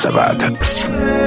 so you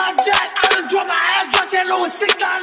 my jet. I just dropped my address in Louis 6 down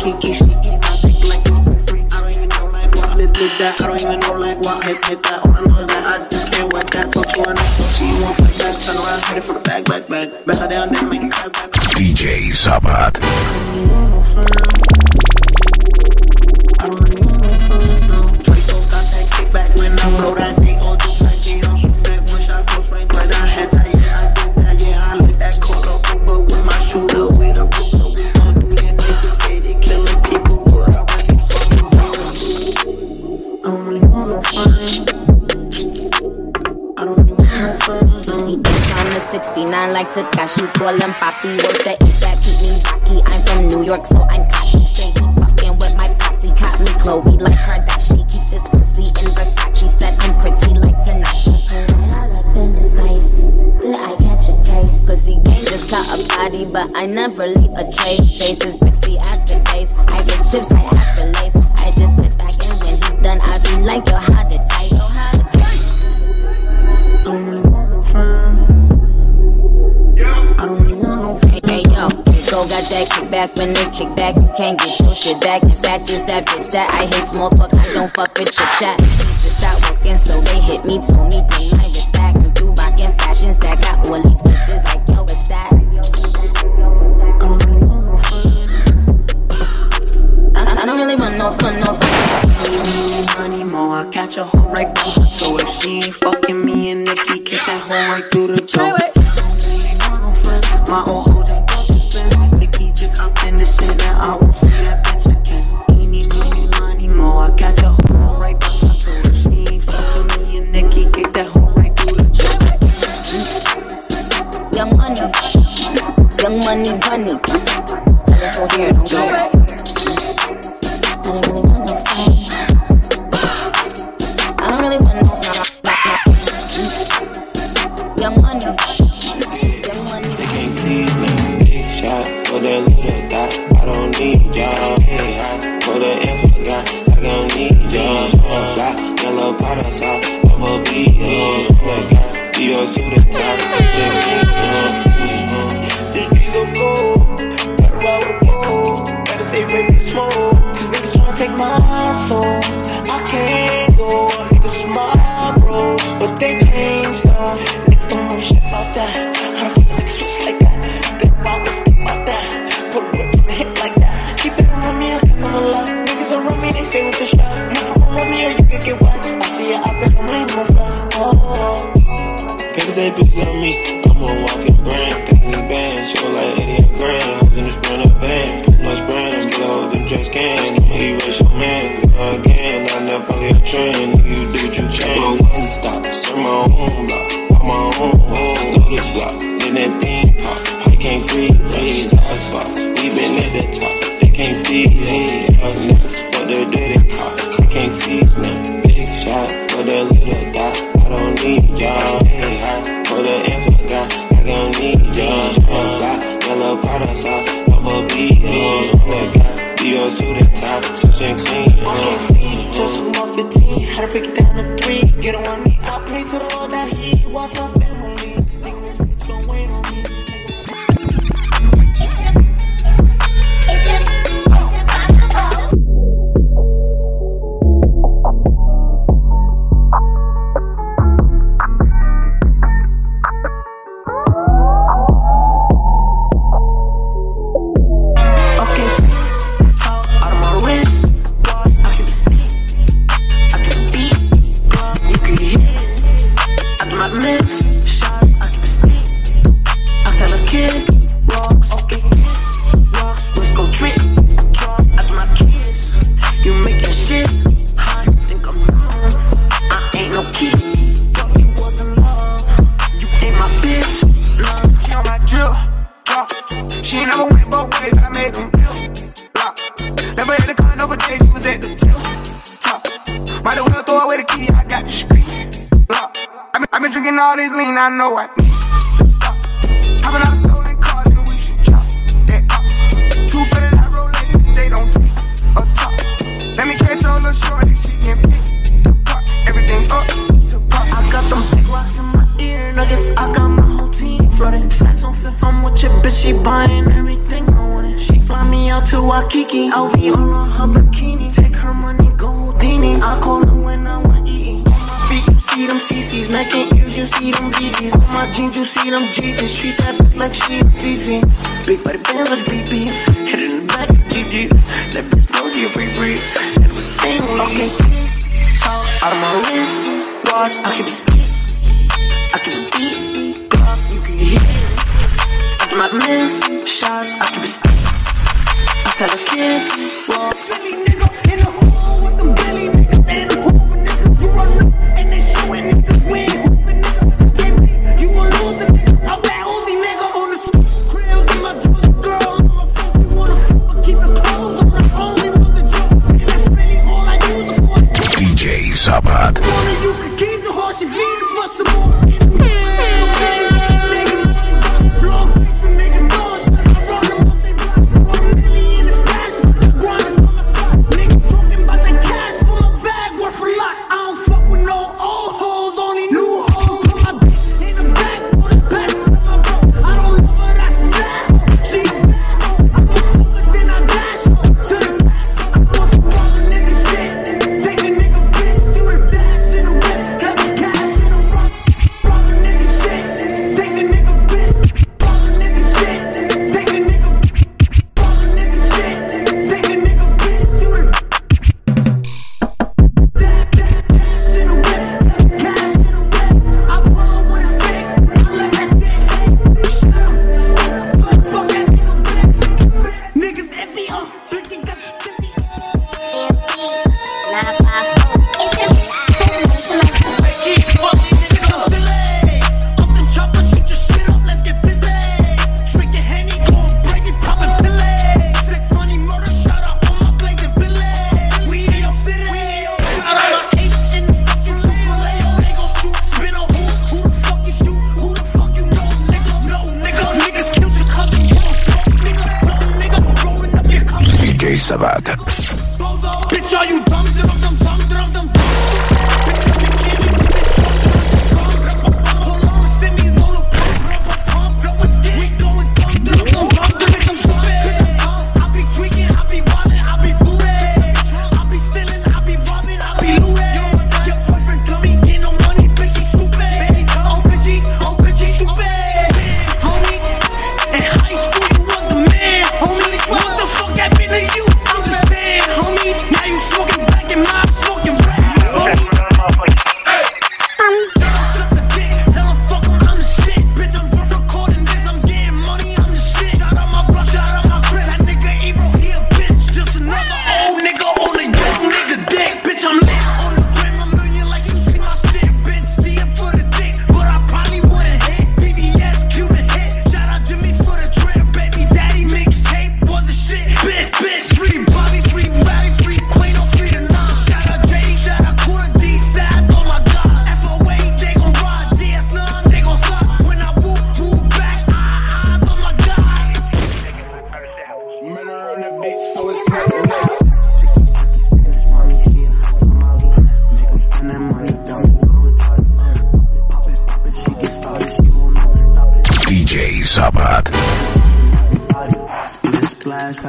Kiki, she came out big like a free. I don't even know like why they did that. I don't even know like why I hit that. All I know is that I just can't whack that. Talk to her so she won't fight back. Turn around, hit it the back, back, back. Back her down, then make it clap back. DJ Zabat. I don't friend. Tekashi, call him Papi. Work the East Side, keep me rocky. I'm from New York, so I'm cocky. Say he fucking with my posse, caught me Chloe like Kardashian. keeps this pussy in Versace. Said I'm pretty like Tanashi. All up in this face, did I catch a case? Pussy game just caught a body, but I never leave a trace. is pretty as the face. I get chips, I kickback when they kick back. You can't get your shit back. In fact, it's that bitch that I hate small talk. I don't fuck with your chat. Just stop working, so they hit me, told me bring my wrist back. I'm through rocking fashions that got all these bitches like, yo, it's that. I don't really want no friend. I, I don't really want no fun, no fun. Money, more. I catch a hoe right through toe. If she ain't fucking me and Nikki, kick that hoe right through the toe. I don't really want no friend. My old Bitches on me. I'm a walking brand. Thinking we band. Show like 80 grand. Hoes in the sprint of band. Much brands. Get hoes in dress can. Nigga, you raise your man. Go again. I never follow your trend. You do what you can. Go one stop. Serve my own block. On my own home. Lotus block. Let that thing pop. I can't freeze. Freeze. Life box. We been at the top. They can't see. us. Next for the dirty cop. I can't see. Nothing. Big shot for the little dot. I don't need y'all. Hey, hot for the info guy. I don't need y'all. Fly, yellow powder sauce. Bubble bee, uh, that guy. D.O. to the top. Touch and clean, I can't see, just from up 15. Had to break it down to three. Get on me, I pray to the Lord that He watch my family. You see them CCs. Neck and you see them BBs. On my jeans, you see them GGs. Treat that bitch like she a Fifi. Big body band with BB. Hit it in the back, GG. That bitch know you free breathe. Everything okay. Talk out of my wrist. Watch, I can be sneak. I can beat. Block, you can hear. I do not miss shots. I can be sneak. I tell a kid, walk.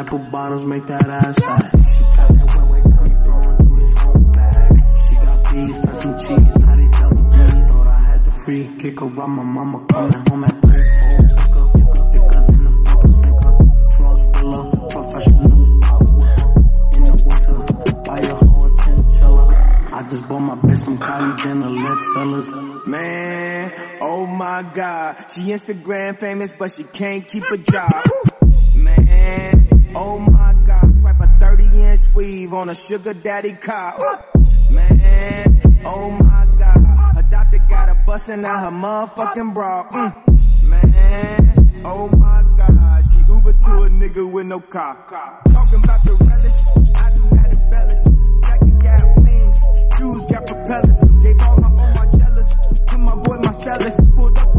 Couple bottles make that ass fat. She got that wet wet, got throwing through this whole bag. She got bees, got some cheese, now they double D's. Thought I had the free kick around my mama coming home at three. I just bought my bitch from Kylie Jenner, lit fellas. Man, oh my god. She Instagram famous, but she can't keep a job. Man. Oh my God, swipe a 30 inch weave on a sugar daddy car. Man, oh my God, a doctor got her busting out her motherfucking bra. Mm. Man, oh my God, she Uber to a nigga with no car. Talking about the relish, I do not embellish. Jacket got wings, shoes got propellers. Gave all my, all my jealous to my boy Marcellus. Pulled up